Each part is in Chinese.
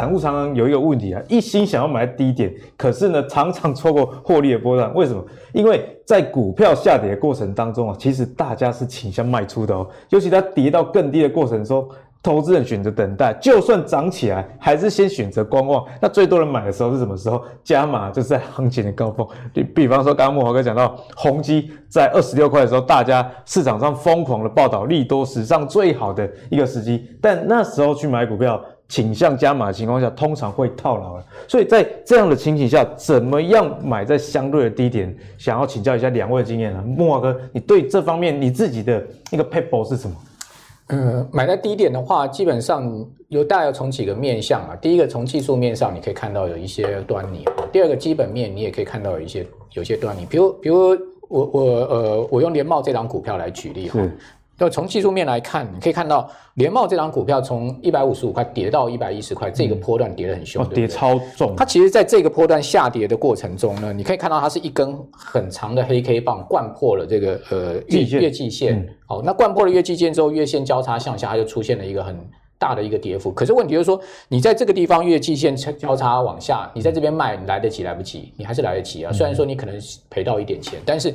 散户常常有一个问题啊，一心想要买低点，可是呢，常常错过获利的波段。为什么？因为在股票下跌的过程当中啊，其实大家是倾向卖出的哦，尤其它跌到更低的过程中。投资人选择等待，就算涨起来，还是先选择观望。那最多人买的时候是什么时候？加码就是在行情的高峰。比比方说，刚刚慕驊哥讲到，宏基在二十六块的时候，大家市场上疯狂的报道利多，史上最好的一个时机。但那时候去买股票，倾向加码的情况下，通常会套牢了。所以在这样的情形下，怎么样买在相对的低点？想要请教一下两位的经验啊，木华哥，你对这方面你自己的一个撇步是什么？嗯，买在低点的话，基本上有大概从几个面向啊。第一个，从技术面上，你可以看到有一些端倪；第二个，基本面你也可以看到有一些有一些端倪。比如，比如我我呃，我用联茂这档股票来举例哈。就从技术面来看，你可以看到联茂这张股票从一百五十五块跌到一百一十块，这个波段跌得很凶，跌超重。它其实在这个波段下跌的过程中呢，你可以看到它是一根很长的黑 K 棒贯破了这个呃月月季线。好，那贯破了月季线之后，月线交叉向下，它就出现了一个很大的一个跌幅。可是问题就是说，你在这个地方月季线交叉往下，你在这边卖，你来得及来不及？你还是来得及啊。虽然说你可能赔到一点钱，但是。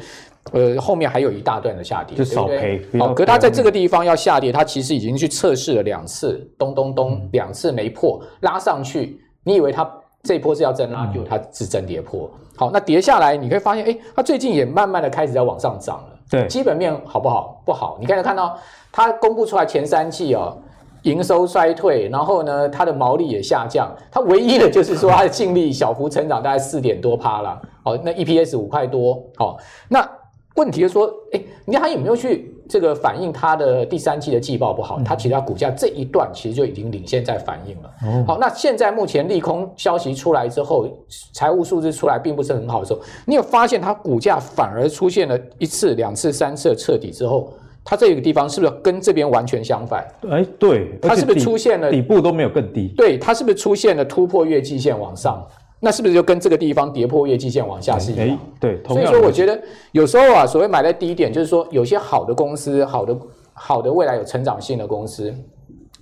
呃，后面还有一大段的下跌，就少赔。好，可它在这个地方要下跌，它其实已经去测试了两次，咚咚咚，两次没破，拉上去，你以为它这一波是要真拉，就它是真跌破。好，那跌下来，你可以发现，哎，它最近也慢慢的开始在往上涨了。对，基本面好不好？不好。你刚才看到它公布出来前三季哦，营收衰退，然后呢，它的毛利也下降，它唯一的就是说它的净利小幅成长，大概四点多趴了。好，那 EPS 五块多。好，那。问题是说，哎，你看它有没有去这个反映它的第三季的季报不好？它其实它股价这一段其实就已经领先在反映了。哦、好，那现在目前利空消息出来之后，财务数字出来并不是很好的时候，你有发现它股价反而出现了一次、两次、三次的彻底之后，它这个地方是不是跟这边完全相反？哎，对，它是不是出现了底部都没有更低？对，它是不是出现了突破月季线往上？那是不是就跟这个地方跌破月季线往下是一样？对，所以说我觉得有时候啊，所谓买在低点，就是说有些好的公司、好的好的未来有成长性的公司，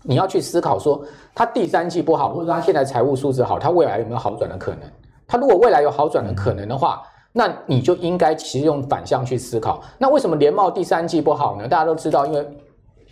你要去思考说，它第三季不好，或者说它现在财务数字好，它未来有没有好转的可能？它如果未来有好转的可能的话，那你就应该其实用反向去思考。那为什么联茂第三季不好呢？大家都知道，因为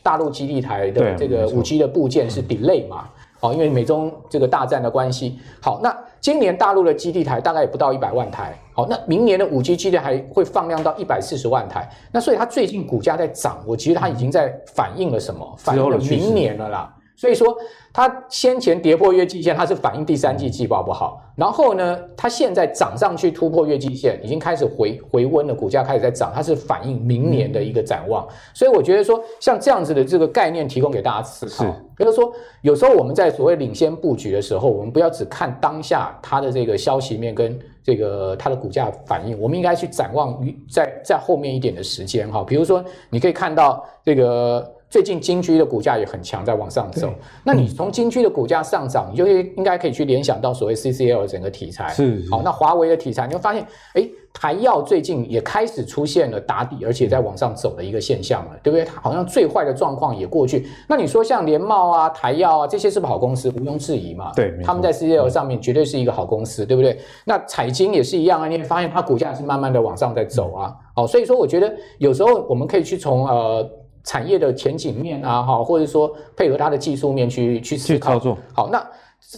大陆基地台的这个五 G 的部件是 delay 嘛。哦，因为美中这个大战的关系，好，那今年大陆的基地台大概也不到一百万台，好，那明年的五 G 基地还会放量到一百四十万台，那所以它最近股价在涨，我其实它已经在反映了什么？反映了明年了啦。所以说，它先前跌破月季线，它是反映第三季季报不好。然后呢，它现在涨上去突破月季线，已经开始回回温了，股价开始在涨，它是反映明年的一个展望。所以我觉得说，像这样子的这个概念提供给大家思考。比如说，有时候我们在所谓领先布局的时候，我们不要只看当下它的这个消息面跟这个它的股价反应，我们应该去展望于在在后面一点的时间哈。比如说，你可以看到这个。最近金居的股价也很强，在往上走。那你从金居的股价上涨，你就应该可以去联想到所谓 CCL 整个题材。是，好，那华为的题材，你会发现，哎，台药最近也开始出现了打底，而且在往上走的一个现象了，对不对？它好像最坏的状况也过去。那你说像联茂啊、台药啊这些是不是好公司？毋庸置疑嘛。对，他们在 CCL 上面绝对是一个好公司，对不对？那彩晶也是一样啊，你会发现它股价是慢慢的往上在走啊。好，所以说我觉得有时候我们可以去从呃。产业的前景面啊，哈，或者说配合它的技术面去去思操作。好，那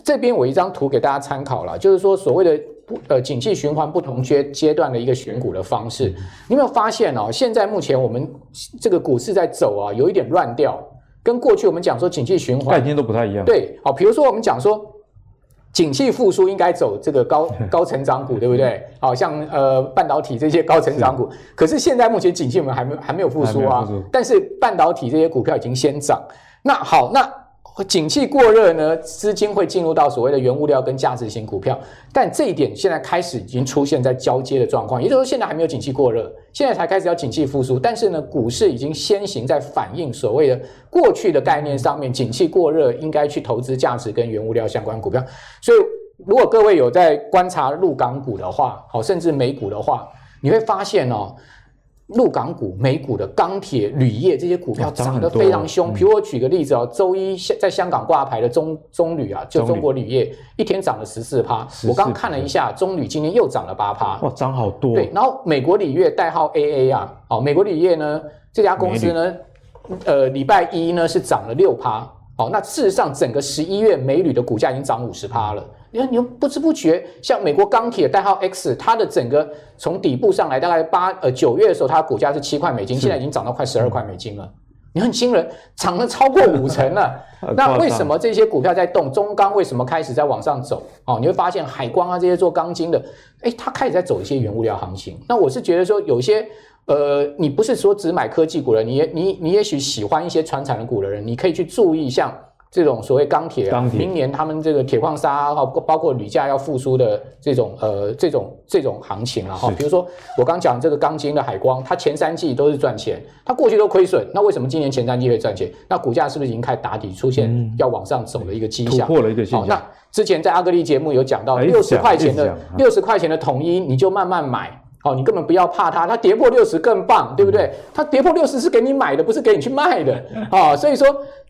这边我一张图给大家参考了，就是说所谓的不呃景气循环不同阶阶段的一个选股的方式。你有没有发现哦？现在目前我们这个股市在走啊，有一点乱掉，跟过去我们讲说景气循环概念都不太一样。对，好，比如说我们讲说。景气复苏应该走这个高 高成长股，对不对？好像呃半导体这些高成长股，可是现在目前景气我们还没还没有复苏啊。但是半导体这些股票已经先涨。那好，那。景气过热呢，资金会进入到所谓的原物料跟价值型股票，但这一点现在开始已经出现在交接的状况，也就是说现在还没有景气过热，现在才开始要景气复苏，但是呢，股市已经先行在反映所谓的过去的概念上面，景气过热应该去投资价值跟原物料相关股票，所以如果各位有在观察陆港股的话，好，甚至美股的话，你会发现哦。陆港股、美股的钢铁、铝业这些股票涨得非常凶。比如我举个例子哦，周一在香港挂牌的中中铝啊，就中国铝业一天涨了十四趴。我刚看了一下，中铝今天又涨了八趴。哇，涨好多。对，然后美国铝业代号 AA 啊，哦，美国铝业呢这家公司呢，呃，礼拜一呢是涨了六趴。哦，那事实上整个十一月美铝的股价已经涨五十趴了。你看，你又不知不觉，像美国钢铁代号 X，它的整个从底部上来，大概八呃九月的时候，它的股价是七块美金，现在已经涨到快十二块美金了。你很惊人，涨了超过五成 了。那为什么这些股票在动？中钢为什么开始在往上走？哦，你会发现海光啊这些做钢筋的，诶，它开始在走一些原物料行情。那我是觉得说，有些呃，你不是说只买科技股的，你也你你也许喜欢一些传产的股的人，你可以去注意像。这种所谓钢铁啊，明年他们这个铁矿砂哈，包括铝价要复苏的这种呃这种这种行情了哈。比如说我刚讲这个钢筋的海光，它前三季都是赚钱，它过去都亏损，那为什么今年前三季会赚钱？那股价是不是已经开始打底，出现要往上走的一个迹象？突破了一个迹象。那之前在阿格力节目有讲到六十块钱的六十块钱的统一，你就慢慢买，好，你根本不要怕它，它跌破六十更棒，对不对？它跌破六十是给你买的，不是给你去卖的 哦，所以说。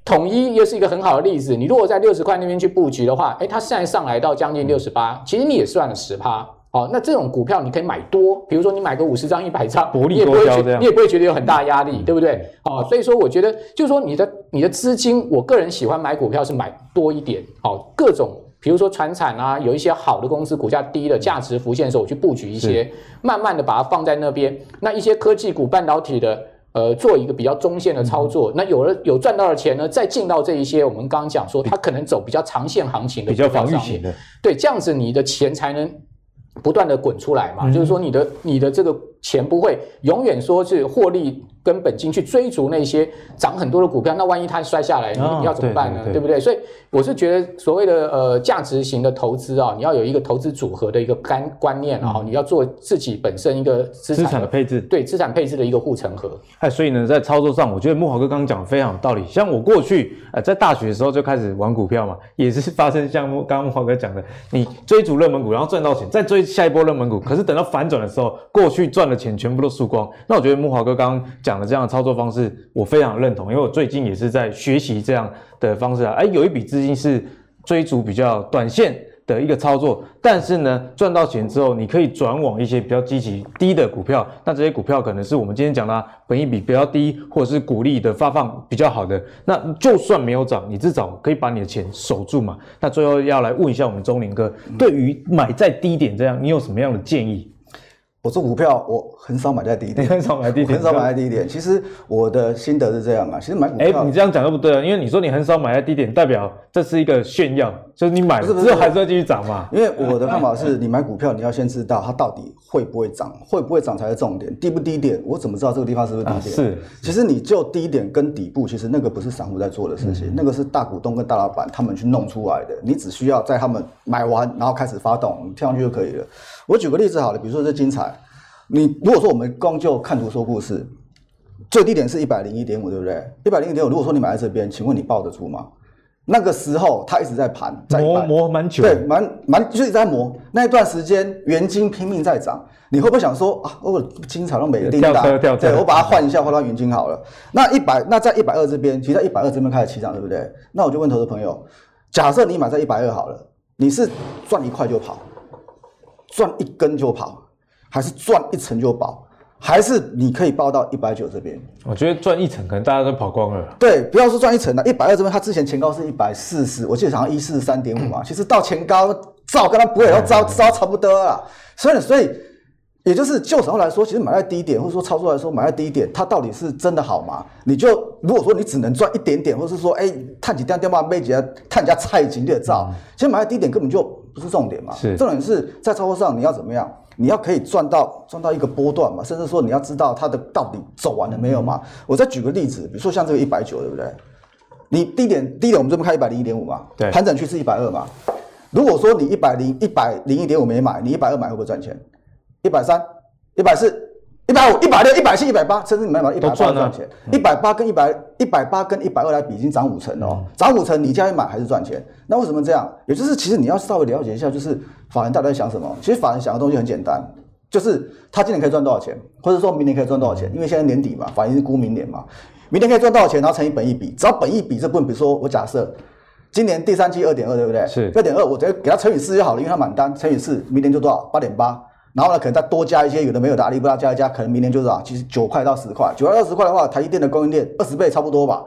统一又是一个很好的例子，你如果在六十块那边去布局的话，诶，它现在上来到将近六十八，其实你也赚了十趴。哦，那这种股票你可以买多，比如说你买个五十张、一百张，你也不会觉得你也不会觉得有很大压力，对不对？哦，所以说我觉得就是说你的你的资金，我个人喜欢买股票是买多一点。哦，各种比如说传产啊，有一些好的公司股价低的价值浮现的时候，我去布局一些，慢慢的把它放在那边。那一些科技股、半导体的。呃，做一个比较中线的操作，嗯、那有了有赚到的钱呢，再进到这一些我们刚刚讲说，它可能走比较长线行情的比较防御型的，对，这样子你的钱才能不断的滚出来嘛，嗯、就是说你的你的这个钱不会永远说是获利。跟本金去追逐那些涨很多的股票，那万一它摔下来，你要怎么办呢？哦、对，对，对，对不对？所以我是觉得所谓的呃价值型的投资啊，你要有一个投资组合的一个观观念啊，嗯、你要做自己本身一个资产，资产的配置，对资产配置的一个护城河。哎，所以呢，在操作上，我觉得木华哥刚刚讲的非常有道理。像我过去呃在大学的时候就开始玩股票嘛，也是发生像刚刚木华哥讲的，你追逐热门股，然后赚到钱，再追下一波热门股，可是等到反转的时候，过去赚的钱全部都输光。那我觉得木华哥刚刚讲的这样的操作方式。我非常认同，因为我最近也是在学习这样的方式啊。哎，有一笔资金是追逐比较短线的一个操作，但是呢，赚到钱之后，你可以转往一些比较积极低的股票。那这些股票可能是我们今天讲的啊，本益比比较低，或者是股利的发放比较好的。那就算没有涨，你至少可以把你的钱守住嘛。那最后要来问一下我们钟林哥，对于买在低点这样，你有什么样的建议？我做股票，我很少买在低点，很少买低点，很少买在低点。其实我的心得是这样啊，其实买股票，哎，你这样讲都不对啊，因为你说你很少买在低点，代表这是一个炫耀，就是你买了之后还是要继续涨嘛。因为我的看法是，你买股票你要先知道它到底会不会涨，会不会涨才是重点，低不低点，我怎么知道这个地方是不是低点？是，其实你就低点跟底部，其实那个不是散户在做的事情，那个是大股东跟大老板他们去弄出来的，你只需要在他们买完然后开始发动，你跳上去就可以了。我举个例子好了，比如说这精彩。你如果说我们光就看图说故事，最低点是一百零一点五，对不对？一百零一点五，如果说你买在这边，请问你抱得住吗？那个时候它一直在盘，在磨磨蛮久，对，蛮蛮就一直在磨。那一段时间原金拼命在涨，你会不会想说啊，我精彩都没叮当，对，我把它换一下，换到原金好了。那一百，那在一百二这边，其实在一百二这边开始起涨，对不对？那我就问投资朋友，假设你买在一百二好了，你是赚一块就跑，赚一根就跑？还是赚一层就跑，还是你可以报到一百九这边？我觉得赚一层可能大家都跑光了。对，不要说赚一层了，一百二这边它之前前高是一百四十，我记得好像一四三点五嘛。其实到前高照跟它不会要招招差不多了。所以所以也就是就时候来说，其实买在低点，或者说操作来说买在低点，它到底是真的好吗？你就如果说你只能赚一点点，或者是说哎探几单电话，卖几单探家菜景的照，其实买在低点根本就不是重点嘛。是重点是在操作上你要怎么样？你要可以赚到赚到一个波段嘛，甚至说你要知道它的到底走完了没有嘛？嗯、我再举个例子，比如说像这个一百九，对不对？你低点低点我们这边开一百零一点五嘛，对，盘整区是一百二嘛。如果说你一百零一百零一点五没买，你一百二买会不会赚钱？一百三、一百四。一百五、一百六、一百七、一百八，甚至你买买一百八赚钱。一百八跟一百一百八跟一百二来比，已经涨五成了哦。涨五成，你家一买还是赚钱？那为什么这样？也就是其实你要稍微了解一下，就是法人到底在想什么。其实法人想的东西很简单，就是他今年可以赚多少钱，或者说明年可以赚多少钱？因为现在年底嘛，法人是估明年嘛，明年可以赚多少钱，然后乘以本益比，只要本益比这部分，比如说我假设今年第三季二点二，对不对？是二点二，我直接给他乘以四就好了，因为他满单乘以四，明年就多少？八点八。然后呢，可能再多加一些有的没有的，阿里巴巴加一加，可能明年就是啊，其实九块到十块，九块到十块的话，台积电的供应链二十倍差不多吧，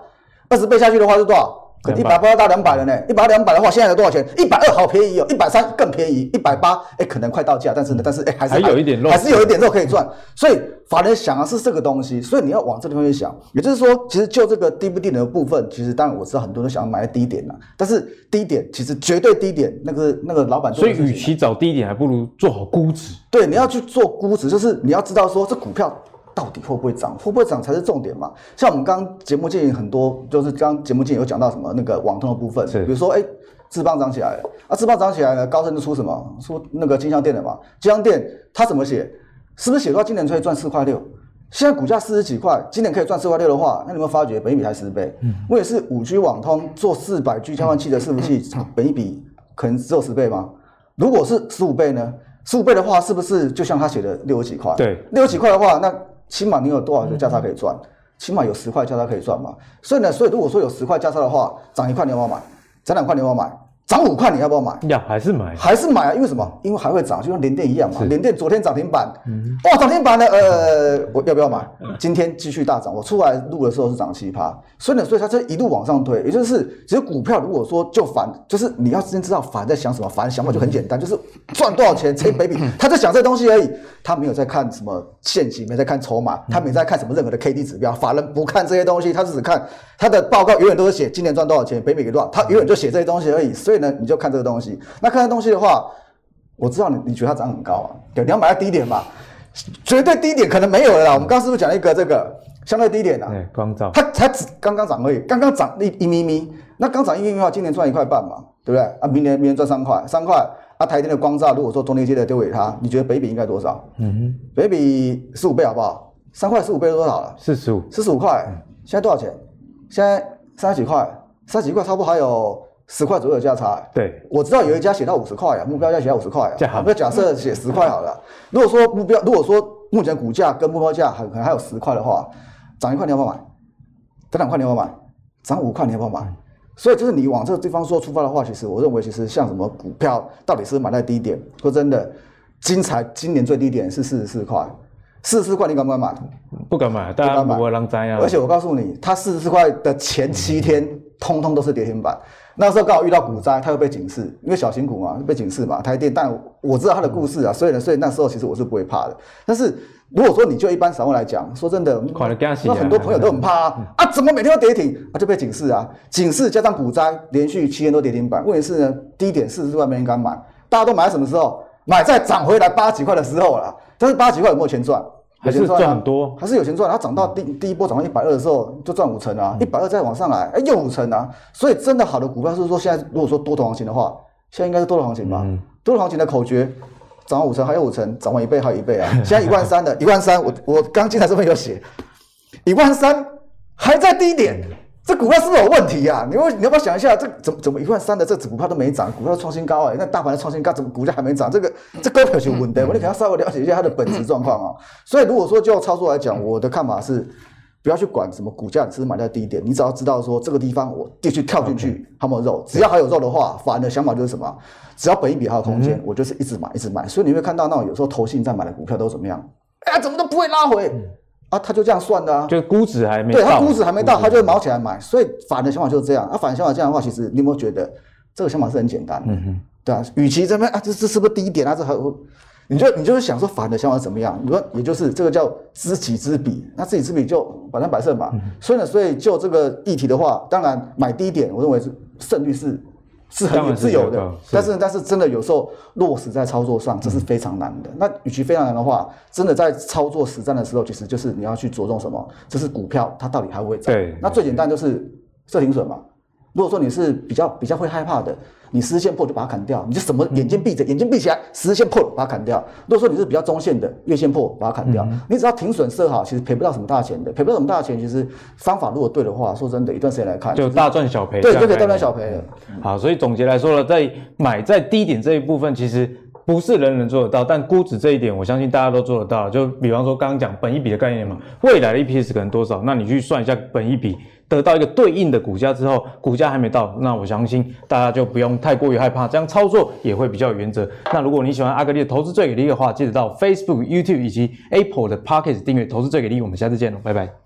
二十倍下去的话是多少？可能一百八到两百了呢，一百两百的话，现在有多少钱？一百二好便宜哦，一百三更便宜，一百八哎，可能快到价，但是呢，但是哎，还是还有一点肉，还是有一点肉可以赚。所以法人想的是这个东西，所以你要往这地方去想。也就是说，其实就这个低不低点的部分，其实当然我知道很多人想要买在低点呐，但是低点其实绝对低点，那个那个老板，所以与其找低点，还不如做好估值。对，你要去做估值，就是你要知道说这股票。到底会不会涨？会不会涨才是重点嘛？像我们刚刚节目建议很多，就是刚节目建议有讲到什么那个网通的部分，比如说哎，智邦涨起来了啊，智邦涨起来了，高盛就出什么出那个金像电了嘛？金像电它怎么写？是不是写到今年可以赚四块六？现在股价四十几块，今年可以赚四块六的话，那你们发觉本一比才十倍？嗯，我也是五 G 网通做四百 G 交换器的伺服器，本一比可能只有十倍吗？如果是十五倍呢？十五倍的话，是不是就像他写的六十几块？对，六十几块的话，那。起码你有多少个价差可以赚？起码有十块价差可以赚嘛。所以呢，所以如果说有十块价差的话，涨一块你要不要买？涨两块你要不要买？涨五块你要不要买？要还是买？还是买啊？因为什么？因为还会涨，就像联电一样嘛。联电昨天涨停板，嗯、哇，涨停板呢？呃，我要不要买？今天继续大涨。我出来录的时候是涨七趴，所以呢，所以它这一路往上推，也就是其实股票如果说就反，就是你要先知道反在想什么，反想法就很简单，就是赚多少钱乘以本益比，他在想这东西而已，他没有在看什么现金，没在看筹码，他没在看什么任何的 K D 指标，法人不看这些东西，他只看他的报告，永远都是写今年赚多少钱，本益比给多少，他永远就写这些东西而已。所以呢，你就看这个东西。那看这东西的话，我知道你你觉得它涨很高啊？对，你要买在低点嘛？绝对低点可能没有了啦。我们刚刚是不是讲了一个这个相对低点啊？对，光照，它才只刚刚涨而已，刚刚涨一一咪咪。那刚涨一咪咪的话，今年赚一块半嘛，对不对？啊，明年明年赚三块，三块啊。台电的光照，如果说中间接的丢给他，你觉得本益比应该多少？嗯哼，本益比十五倍好不好？三块十五倍多少了？四十五，四十五块。现在多少钱？现在三十几块，三十几块，差不多还有。十块左右的价差，对，我知道有一家写到五十块啊，目标价写到五十块啊，那假设写十块好了。如果说目标，如果说目前股价跟目标价还可能还有十块的话，涨一块你要不要买？涨两块你要不要买？涨五块你要不要买？所以就是你往这个地方说出发的话，其实我认为其实像什么股票到底是买在低点，说真的，精彩今年最低点是四十四块，四十四块你敢不敢买？不敢买，大家不会让灾啊。而且我告诉你，它四十四块的前七天，通通都是跌停板。那时候刚好遇到股灾，它又被警示，因为小型股嘛，被警示嘛。台电，但我知道它的故事啊，所以呢，所以那时候其实我是不会怕的。但是如果说你就一般散户来讲，说真的，那很多朋友都很怕啊，啊，怎么每天都跌停啊？就被警示啊，警示加上股灾，连续七天都跌停板。问题是呢，低点四十四块没人敢买，大家都买在什么时候？买在涨回来八几块的时候了。但是八几块有没有钱赚？还是赚很多，还是有钱赚。它涨到第第一波涨到一百二的时候，就赚五成啊，一百二再往上来，哎，又五成啊。所以真的好的股票是说，现在如果说多头行情的话，现在应该是多头行情吧？嗯、多头行情的口诀，涨五成还有五成，涨完一倍还有一倍啊。现在一万三的，一万三，我我刚进来这边有写，一万三还在低点。这股票是不是有问题呀、啊？你要你要不要想一下，这怎么怎么一万三的这股票都没涨，股票创新高哎、欸，那大盘的创新高，怎么股价还没涨？这个这股票是稳的，我你可能要稍微了解一下它的本质状况啊。所以如果说就操作来讲，我的看法是，不要去管什么股价，只是买在低点，你只要知道说这个地方我继续跳进去，还有肉？只要还有肉的话，法人的想法就是什么？只要本一比还有空间，我就是一直买一直买。所以你会看到那种有时候投信在买的股票都怎么样？哎呀，怎么都不会拉回。啊，他就这样算的啊，就估值还没到，对他估值还没到，他就会毛起来买，所以反的想法就是这样。啊，反的想法这样的话，其实你有没有觉得这个想法是很简单的？嗯哼，对啊，与其这边啊，这这是不是低点啊？这还你就你就是想说反的想法是怎么样？你说也就是这个叫知己知彼，那知己知彼就百战百胜嘛。嗯、所以呢，所以就这个议题的话，当然买低点，我认为是胜率是。是很自由的，但是但是真的有时候落实在操作上，这是非常难的。嗯、那与其非常难的话，真的在操作实战的时候，其实就是你要去着重什么？这是股票它到底还会涨？对，那最简单就是设停损嘛。如果说你是比较比较会害怕的。你十日线破就把它砍掉，你就什么眼睛闭着，眼睛闭起来，十日线破把它砍掉。如果说你是比较中线的，月线破把它砍掉，嗯、你只要停损设好，其实赔不到什么大钱的，赔不到什么大钱。其实方法如果对的话，说真的，一段时间来看就大赚小赔，对，就可以大赚小赔了。好，所以总结来说呢，在买在低点这一部分，其实不是人人做得到，但估值这一点，我相信大家都做得到。就比方说刚刚讲本一笔的概念嘛，未来的 EPS 可能多少？那你去算一下本一笔，得到一个对应的股价之后，股价还没到，那我相信大家就不用太过于害怕，这样操作也会比较有原则。那如果你喜欢阿格力的投资最给力的话，记得到 Facebook、YouTube 以及 Apple 的 Pocket 订阅投资最给力。我们下次见喽，拜拜。